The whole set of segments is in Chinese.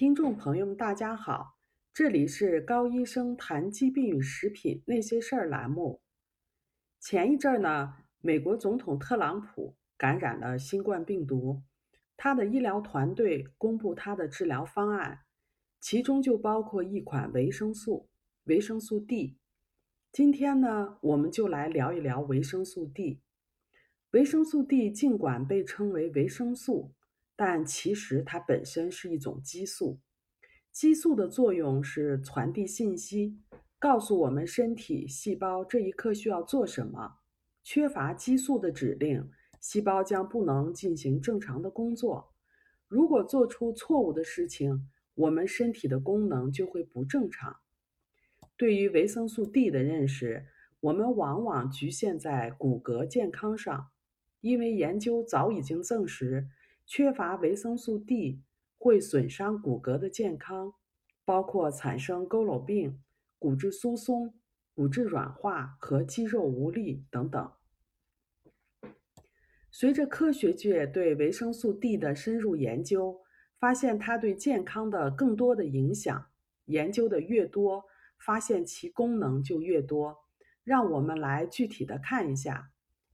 听众朋友们，大家好，这里是高医生谈疾病与食品那些事儿栏目。前一阵儿呢，美国总统特朗普感染了新冠病毒，他的医疗团队公布他的治疗方案，其中就包括一款维生素——维生素 D。今天呢，我们就来聊一聊维生素 D。维生素 D 尽管被称为维生素，但其实它本身是一种激素。激素的作用是传递信息，告诉我们身体细胞这一刻需要做什么。缺乏激素的指令，细胞将不能进行正常的工作。如果做出错误的事情，我们身体的功能就会不正常。对于维生素 D 的认识，我们往往局限在骨骼健康上，因为研究早已经证实。缺乏维生素 D 会损伤骨骼的健康，包括产生佝偻病、骨质疏松、骨质软化和肌肉无力等等。随着科学界对维生素 D 的深入研究，发现它对健康的更多的影响。研究的越多，发现其功能就越多。让我们来具体的看一下。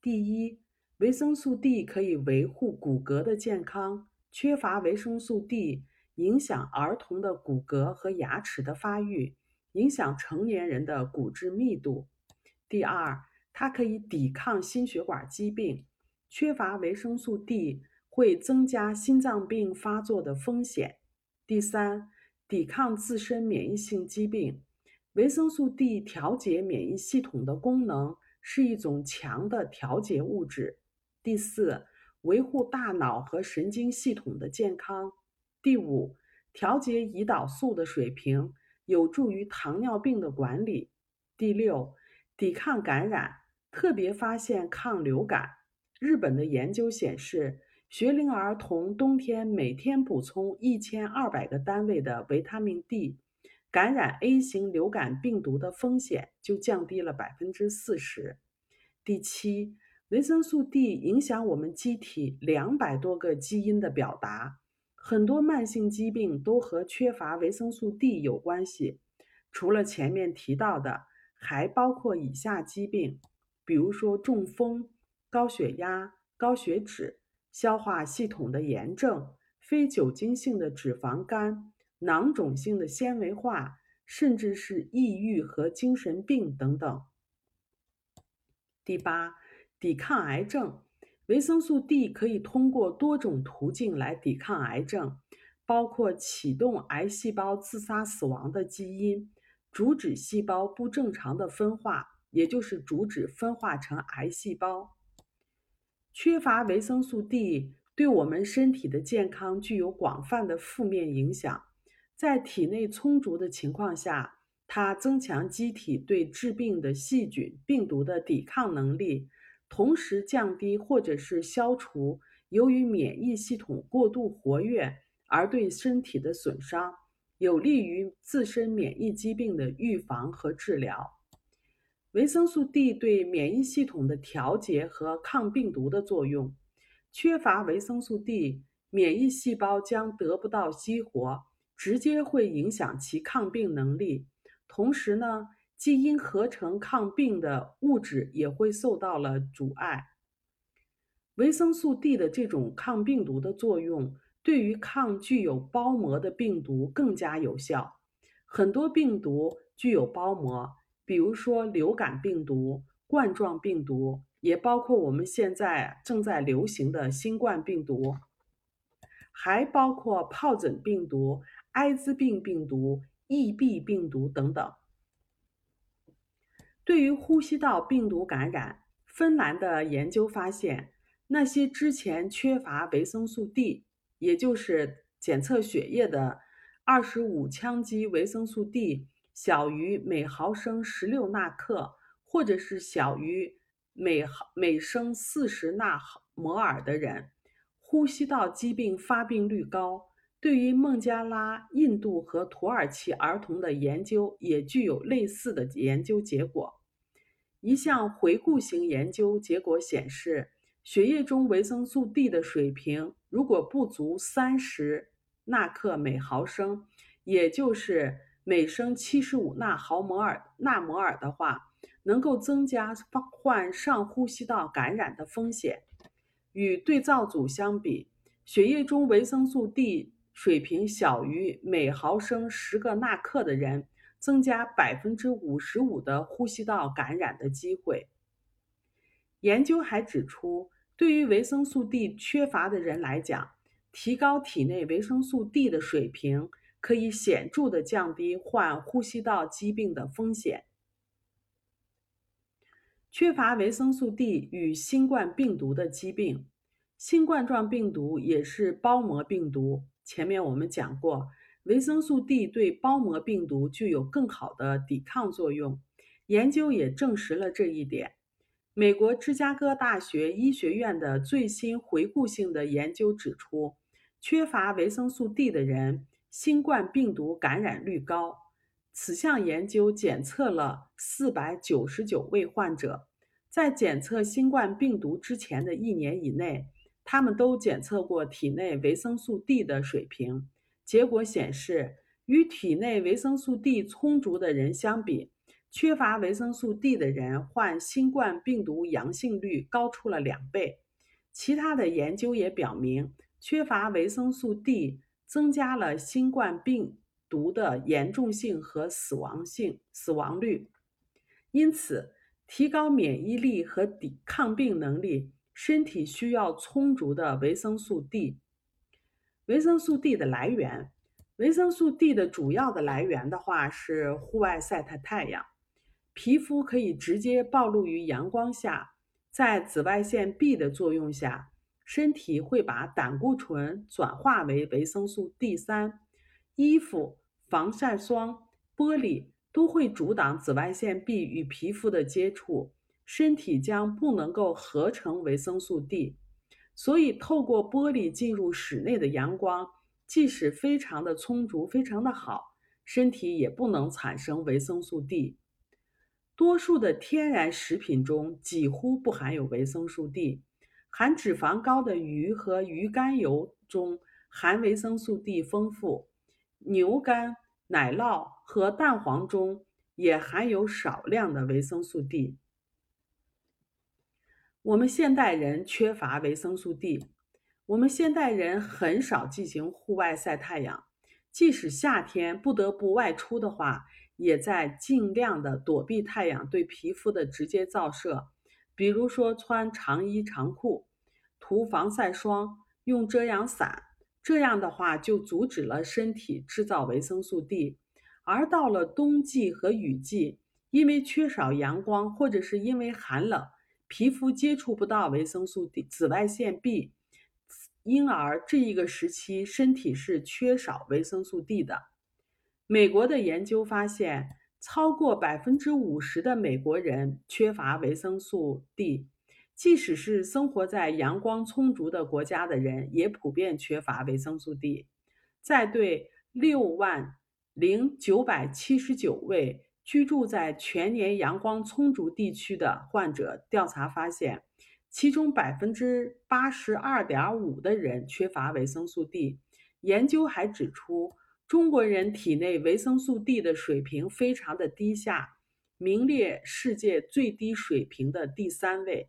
第一。维生素 D 可以维护骨骼的健康，缺乏维生素 D 影响儿童的骨骼和牙齿的发育，影响成年人的骨质密度。第二，它可以抵抗心血管疾病，缺乏维生素 D 会增加心脏病发作的风险。第三，抵抗自身免疫性疾病，维生素 D 调节免疫系统的功能是一种强的调节物质。第四，维护大脑和神经系统的健康。第五，调节胰岛素的水平，有助于糖尿病的管理。第六，抵抗感染，特别发现抗流感。日本的研究显示，学龄儿童冬天每天补充一千二百个单位的维他命 D，感染 A 型流感病毒的风险就降低了百分之四十。第七。维生素 D 影响我们机体两百多个基因的表达，很多慢性疾病都和缺乏维生素 D 有关系。除了前面提到的，还包括以下疾病，比如说中风、高血压、高血脂、消化系统的炎症、非酒精性的脂肪肝、囊肿性的纤维化，甚至是抑郁和精神病等等。第八。抵抗癌症，维生素 D 可以通过多种途径来抵抗癌症，包括启动癌细胞自杀死亡的基因，阻止细胞不正常的分化，也就是阻止分化成癌细胞。缺乏维生素 D 对我们身体的健康具有广泛的负面影响。在体内充足的情况下，它增强机体对致病的细菌、病毒的抵抗能力。同时降低或者是消除由于免疫系统过度活跃而对身体的损伤，有利于自身免疫疾病的预防和治疗。维生素 D 对免疫系统的调节和抗病毒的作用，缺乏维生素 D，免疫细胞将得不到激活，直接会影响其抗病能力。同时呢。基因合成抗病的物质也会受到了阻碍。维生素 D 的这种抗病毒的作用，对于抗具有包膜的病毒更加有效。很多病毒具有包膜，比如说流感病毒、冠状病毒，也包括我们现在正在流行的新冠病毒，还包括疱疹病毒、艾滋病病毒、EB 病毒等等。对于呼吸道病毒感染，芬兰的研究发现，那些之前缺乏维生素 D，也就是检测血液的二十五羟基维生素 D 小于每毫升十六纳克，或者是小于每毫每升四十纳摩尔的人，呼吸道疾病发病率高。对于孟加拉、印度和土耳其儿童的研究，也具有类似的研究结果。一项回顾型研究结果显示，血液中维生素 D 的水平如果不足三十纳克每毫升，也就是每升七十五纳毫摩尔纳摩尔的话，能够增加患上呼吸道感染的风险。与对照组相比，血液中维生素 D 水平小于每毫升十个纳克的人，增加百分之五十五的呼吸道感染的机会。研究还指出，对于维生素 D 缺乏的人来讲，提高体内维生素 D 的水平，可以显著的降低患呼吸道疾病的风险。缺乏维生素 D 与新冠病毒的疾病，新冠状病毒也是包膜病毒。前面我们讲过，维生素 D 对包膜病毒具有更好的抵抗作用，研究也证实了这一点。美国芝加哥大学医学院的最新回顾性的研究指出，缺乏维生素 D 的人，新冠病毒感染率高。此项研究检测了四百九十九位患者，在检测新冠病毒之前的一年以内，他们都检测过体内维生素 D 的水平。结果显示，与体内维生素 D 充足的人相比，缺乏维生素 D 的人患新冠病毒阳性率高出了两倍。其他的研究也表明，缺乏维生素 D 增加了新冠病。毒的严重性和死亡性死亡率，因此提高免疫力和抵抗病能力，身体需要充足的维生素 D。维生素 D 的来源，维生素 D 的主要的来源的话是户外晒太太阳，皮肤可以直接暴露于阳光下，在紫外线 B 的作用下，身体会把胆固醇转化为维生素 D 三。衣服、防晒霜、玻璃都会阻挡紫外线 B 与皮肤的接触，身体将不能够合成维生素 D。所以，透过玻璃进入室内的阳光，即使非常的充足、非常的好，身体也不能产生维生素 D。多数的天然食品中几乎不含有维生素 D，含脂肪高的鱼和鱼肝油中含维生素 D 丰富。牛肝、奶酪和蛋黄中也含有少量的维生素 D。我们现代人缺乏维生素 D，我们现代人很少进行户外晒太阳，即使夏天不得不外出的话，也在尽量的躲避太阳对皮肤的直接照射，比如说穿长衣长裤、涂防晒霜、用遮阳伞。这样的话，就阻止了身体制造维生素 D，而到了冬季和雨季，因为缺少阳光，或者是因为寒冷，皮肤接触不到维生素 D 紫外线 B，因而这一个时期身体是缺少维生素 D 的。美国的研究发现，超过百分之五十的美国人缺乏维生素 D。即使是生活在阳光充足的国家的人，也普遍缺乏维生素 D。在对六万零九百七十九位居住在全年阳光充足地区的患者调查发现，其中百分之八十二点五的人缺乏维生素 D。研究还指出，中国人体内维生素 D 的水平非常的低下，名列世界最低水平的第三位。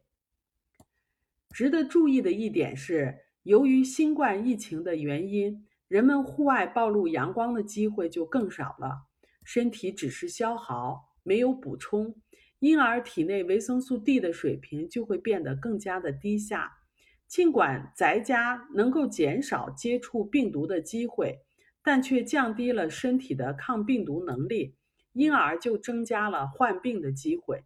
值得注意的一点是，由于新冠疫情的原因，人们户外暴露阳光的机会就更少了，身体只是消耗，没有补充，因而体内维生素 D 的水平就会变得更加的低下。尽管宅家能够减少接触病毒的机会，但却降低了身体的抗病毒能力，因而就增加了患病的机会。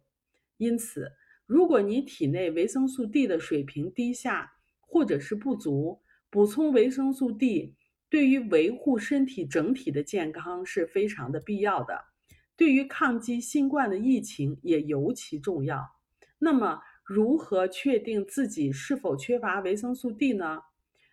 因此，如果你体内维生素 D 的水平低下，或者是不足，补充维生素 D 对于维护身体整体的健康是非常的必要的，对于抗击新冠的疫情也尤其重要。那么，如何确定自己是否缺乏维生素 D 呢？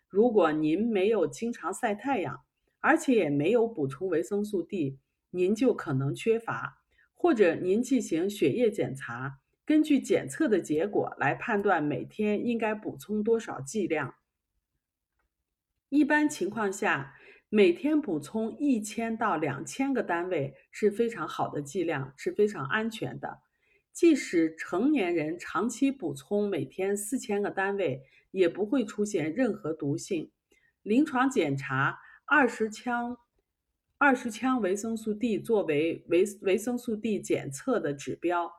如果您没有经常晒太阳，而且也没有补充维生素 D，您就可能缺乏，或者您进行血液检查。根据检测的结果来判断每天应该补充多少剂量。一般情况下，每天补充一千到两千个单位是非常好的剂量，是非常安全的。即使成年人长期补充每天四千个单位，也不会出现任何毒性。临床检查，二十枪二十枪维生素 D 作为维维生素 D 检测的指标。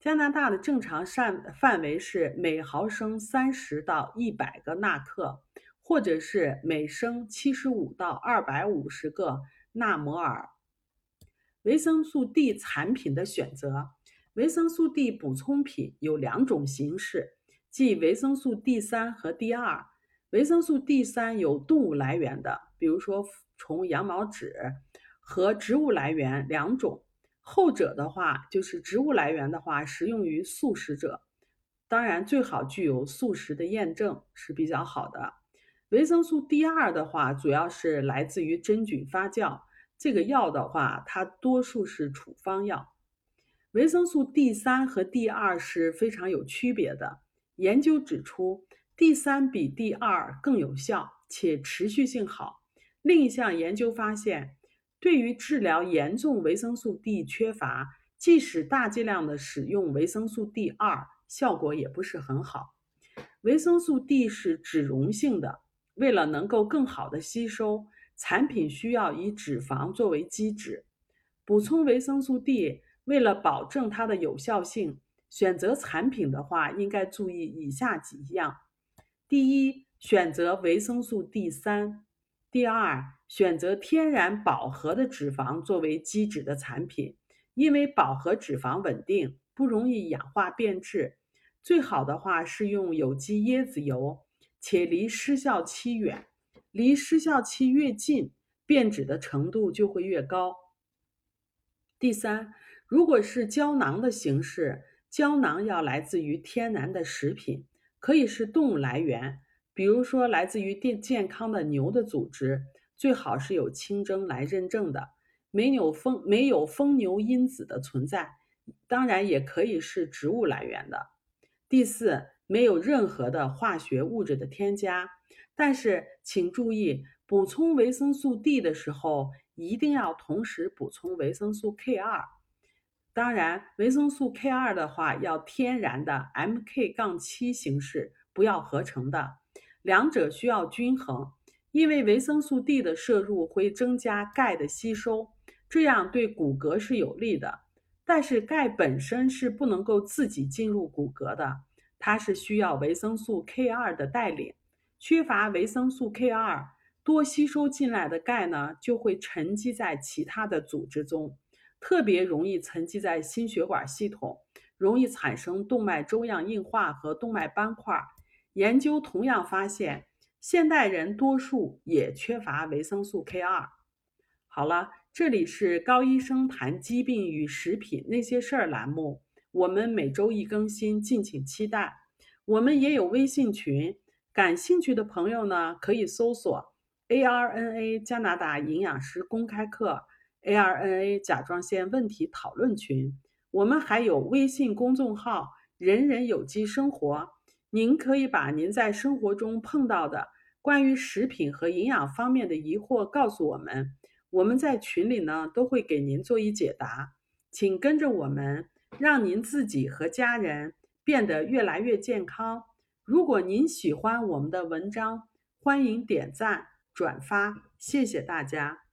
加拿大的正常范范围是每毫升三十到一百个纳克，或者是每升七十五到二百五十个纳摩尔。维生素 D 产品的选择，维生素 D 补充品有两种形式，即维生素 D 三和 D 二。维生素 D 三有动物来源的，比如说从羊毛脂，和植物来源两种。后者的话，就是植物来源的话，适用于素食者，当然最好具有素食的验证是比较好的。维生素 D 二的话，主要是来自于真菌发酵，这个药的话，它多数是处方药。维生素 D 三和 D 二是非常有区别的。研究指出，D 三比 D 二更有效且持续性好。另一项研究发现。对于治疗严重维生素 D 缺乏，即使大剂量的使用维生素 D 二，效果也不是很好。维生素 D 是脂溶性的，为了能够更好的吸收，产品需要以脂肪作为基质。补充维生素 D，为了保证它的有效性，选择产品的话，应该注意以下几样：第一，选择维生素 D 三；第二。选择天然饱和的脂肪作为基质的产品，因为饱和脂肪稳定，不容易氧化变质。最好的话是用有机椰子油，且离失效期远，离失效期越近，变质的程度就会越高。第三，如果是胶囊的形式，胶囊要来自于天然的食品，可以是动物来源，比如说来自于健健康的牛的组织。最好是有清蒸来认证的，没有疯没有疯牛因子的存在，当然也可以是植物来源的。第四，没有任何的化学物质的添加。但是请注意，补充维生素 D 的时候，一定要同时补充维生素 K2。当然，维生素 K2 的话要天然的 Mk- 杠七形式，不要合成的，两者需要均衡。因为维生素 D 的摄入会增加钙的吸收，这样对骨骼是有利的。但是钙本身是不能够自己进入骨骼的，它是需要维生素 K2 的带领。缺乏维生素 K2，多吸收进来的钙呢就会沉积在其他的组织中，特别容易沉积在心血管系统，容易产生动脉粥样硬化和动脉斑块。研究同样发现。现代人多数也缺乏维生素 K2。好了，这里是高医生谈疾病与食品那些事儿栏目，我们每周一更新，敬请期待。我们也有微信群，感兴趣的朋友呢可以搜索 ARNA 加拿大营养师公开课 ARNA 甲状腺问题讨论群。我们还有微信公众号“人人有机生活”，您可以把您在生活中碰到的。关于食品和营养方面的疑惑，告诉我们，我们在群里呢都会给您做一解答。请跟着我们，让您自己和家人变得越来越健康。如果您喜欢我们的文章，欢迎点赞转发，谢谢大家。